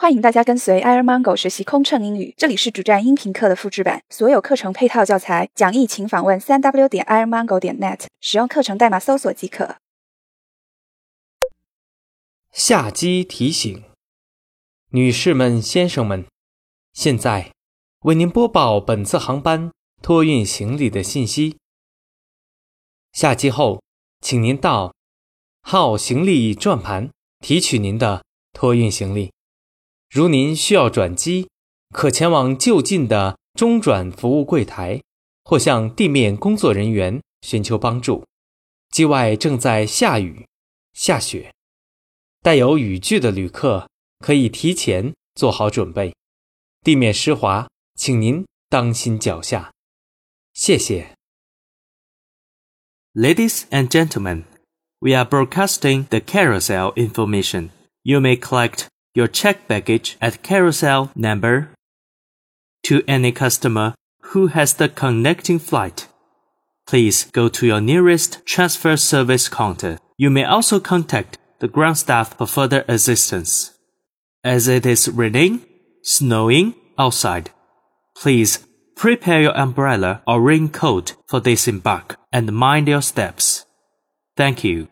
欢迎大家跟随 Air Mango 学习空乘英语，这里是主站音频课的复制版，所有课程配套教材讲义，请访问三 w 点 airmango 点 net，使用课程代码搜索即可。下机提醒，女士们、先生们，现在为您播报本次航班托运行李的信息。下机后，请您到号行李转盘提取您的托运行李。如您需要转机，可前往就近的中转服务柜台，或向地面工作人员寻求帮助。机外正在下雨、下雪，带有雨具的旅客可以提前做好准备。地面湿滑，请您当心脚下。谢谢。Ladies and gentlemen, we are broadcasting the carousel information. You may collect your checked baggage at carousel number to any customer who has the connecting flight. Please go to your nearest transfer service counter. You may also contact the ground staff for further assistance. As it is raining, snowing outside, please prepare your umbrella or raincoat for disembark and mind your steps. Thank you.